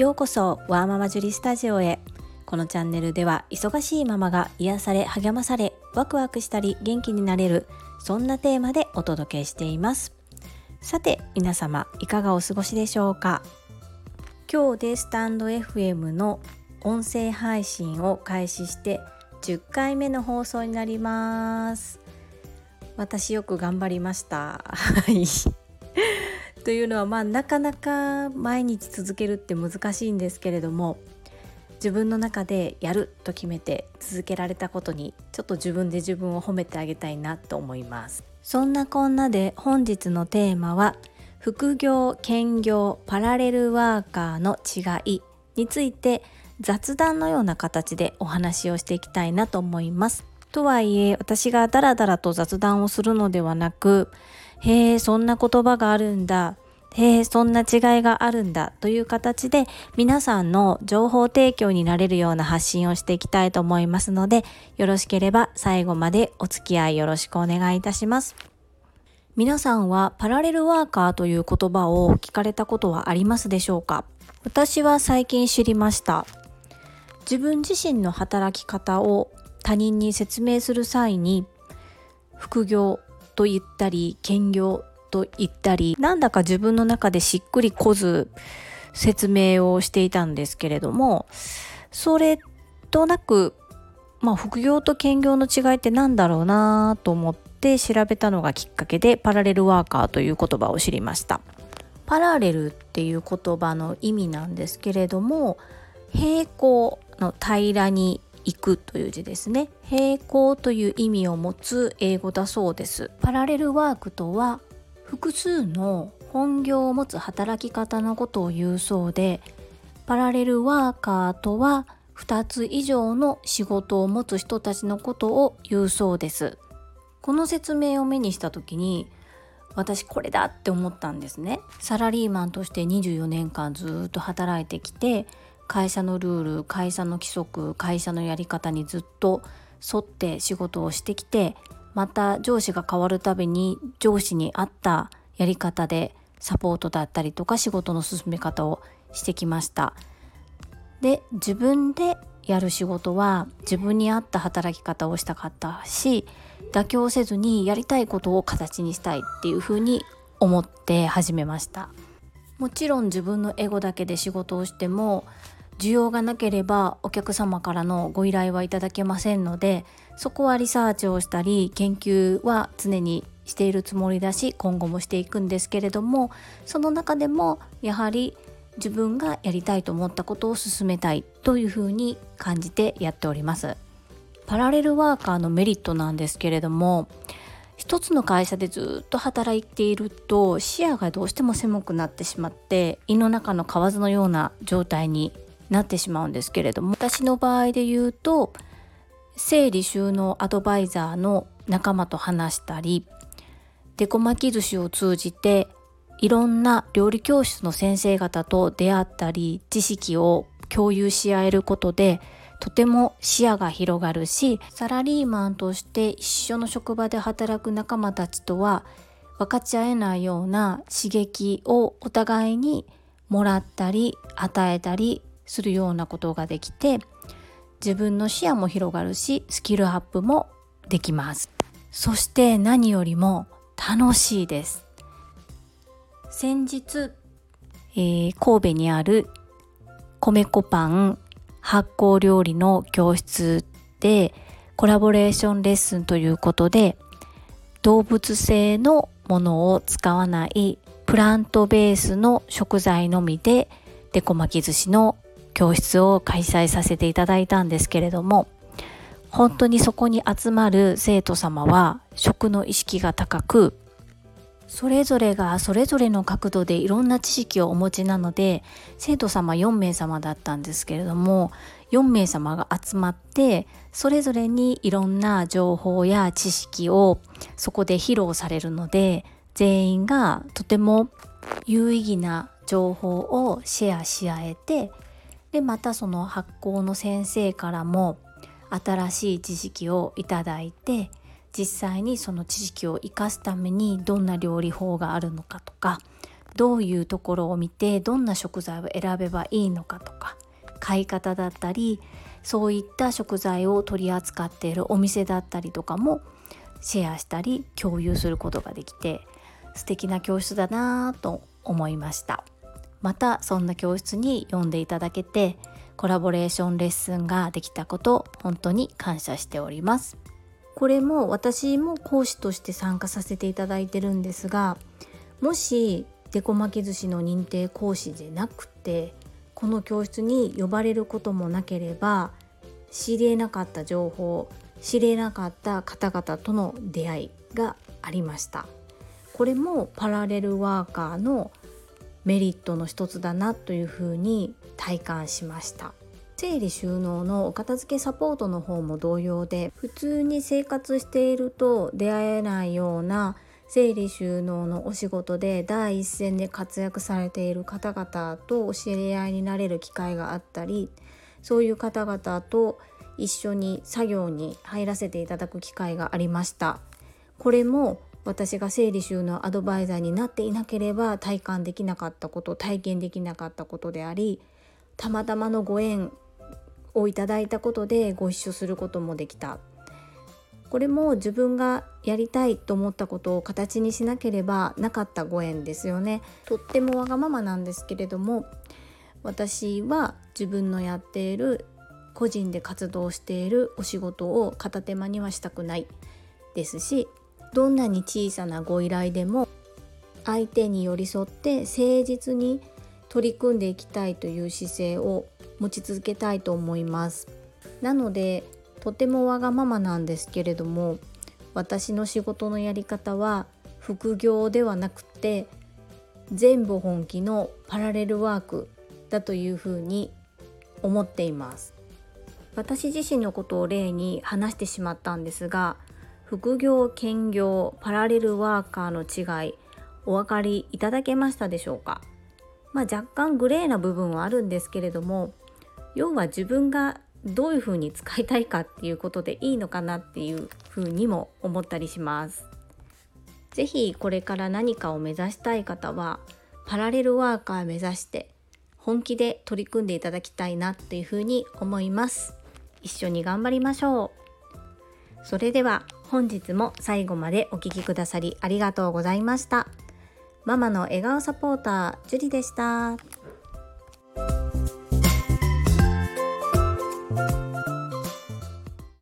ようこそワーママジュリスタジオへ。このチャンネルでは忙しいママが癒され励まされワクワクしたり元気になれるそんなテーマでお届けしています。さて皆様いかがお過ごしでしょうか？今日でスタンド FM の音声配信を開始して10回目の放送になります。私よく頑張りました。はい。というのはまあなかなか毎日続けるって難しいんですけれども自分の中でやると決めて続けられたことにちょっと自分で自分を褒めてあげたいなと思います。そんなこんなで本日のテーマは副業兼業パラレルワーカーの違いについて雑談のような形でお話をしていきたいなと思います。とはいえ私がダラダラと雑談をするのではなくへえそんな言葉があるんだ。へえそんな違いがあるんだ。という形で皆さんの情報提供になれるような発信をしていきたいと思いますのでよろしければ最後までお付き合いよろしくお願いいたします。皆さんはパラレルワーカーという言葉を聞かれたことはありますでしょうか？私は最近知りました。自分自身の働き方を他人に説明する際に副業と言ったり兼業と言ったりなんだか自分の中でしっくりこず説明をしていたんですけれどもそれとなくまあ副業と兼業の違いって何だろうなと思って調べたのがきっかけでパラレルワーカーという言葉を知りました。パラレルっていう言葉の意味なんですけれども平行の平らに行くという字ですね。平行という意味を持つ英語だそうです。パラレルワークとは複数の本業を持つ働き方のことを言うそうでパラレルワーカーとは2つ以上の仕事を持つ人たちのことを言うそうです。この説明を目にした時に私これだって思ったんですね。サラリーマンとして24年間ずっと働いてきて会社のルール会社の規則会社のやり方にずっと沿って仕事をしてきてまた上司が変わるたびに上司に合ったやり方でサポートだったりとか仕事の進め方をしてきました。で自分でやる仕事は自分に合った働き方をしたかったし妥協せずにやりたいことを形にしたいっていうふうに思って始めました。もちろん自分のエゴだけで仕事をしても需要がなければお客様からのご依頼はいただけませんのでそこはリサーチをしたり研究は常にしているつもりだし今後もしていくんですけれどもその中でもやはり自分がやりたいと思ったことを進めたいというふうに感じてやっております。パラレルワーカーのメリットなんですけれども一つの会社でずっと働いていると視野がどうしても狭くなってしまって胃の中の蛙のような状態になってしまうんですけれども私の場合で言うと整理収納アドバイザーの仲間と話したりデコ巻き寿司を通じていろんな料理教室の先生方と出会ったり知識を共有し合えることでとても視野が広がるしサラリーマンとして一緒の職場で働く仲間たちとは分かち合えないような刺激をお互いにもらったり与えたりするようなことができて自分の視野も広がるしスキルアップもできます。そして何よりも楽しいです。先日、えー、神戸にある米粉パン発酵料理の教室でコラボレーションレッスンということで動物性のものを使わないプラントベースの食材のみでデコ巻き寿司の教室を開催させていただいたんですけれども本当にそこに集まる生徒様は食の意識が高くそれぞれがそれぞれの角度でいろんな知識をお持ちなので生徒様4名様だったんですけれども4名様が集まってそれぞれにいろんな情報や知識をそこで披露されるので全員がとても有意義な情報をシェアし合えてでまたその発酵の先生からも新しい知識をいただいて実際にその知識を生かすためにどんな料理法があるのかとかどういうところを見てどんな食材を選べばいいのかとか買い方だったりそういった食材を取り扱っているお店だったりとかもシェアしたり共有することができて素敵な教室だなぁと思いました。またそんな教室に呼んでいただけてコラボレーションレッスンができたこと本当に感謝しております。これも私も講師として参加させていただいてるんですがもしデコ巻き寿司の認定講師でなくてこの教室に呼ばれることもなければ知りえなかった情報知りえなかった方々との出会いがありました。これもパラレルワーカーのメリットの一つだなというふうに体感しました。整理収納のお片付けサポートの方も同様で普通に生活していると出会えないような整理収納のお仕事で第一線で活躍されている方々とお知り合いになれる機会があったりそういう方々と一緒に作業に入らせていただく機会がありました。これも私が整理収納アドバイザーになっていなければ体感できなかったこと体験できなかったことでありたまたまのご縁をいただいたことでご一緒することもできた。これも自分がやりたいと思ったことを形にしなければなかったご縁ですよね。とってもわがままなんですけれども私は自分のやっている個人で活動しているお仕事を片手間にはしたくないですしどんなに小さなご依頼でも相手に寄り添って誠実に取り組んでいきたいという姿勢を持ち続けたいと思います。なのでとてもわがままなんですけれども私の仕事のやり方は副業ではなくて全部本気のパラレルワークだというふうに思っています。私自身のことを例に話してしまったんですが副業兼業パラレルワーカーの違いお分かりいただけましたでしょうか？まあ若干グレーな部分はあるんですけれども要は自分がどういうふうに使いたいかっていうことでいいのかなっていうふうにも思ったりします。是非これから何かを目指したい方はパラレルワーカー目指して本気で取り組んでいただきたいなっていうふうに思います。一緒に頑張りましょう。それでは本日も最後までお聴きくださりありがとうございました。ママの笑顔サポーター、ジュリでした。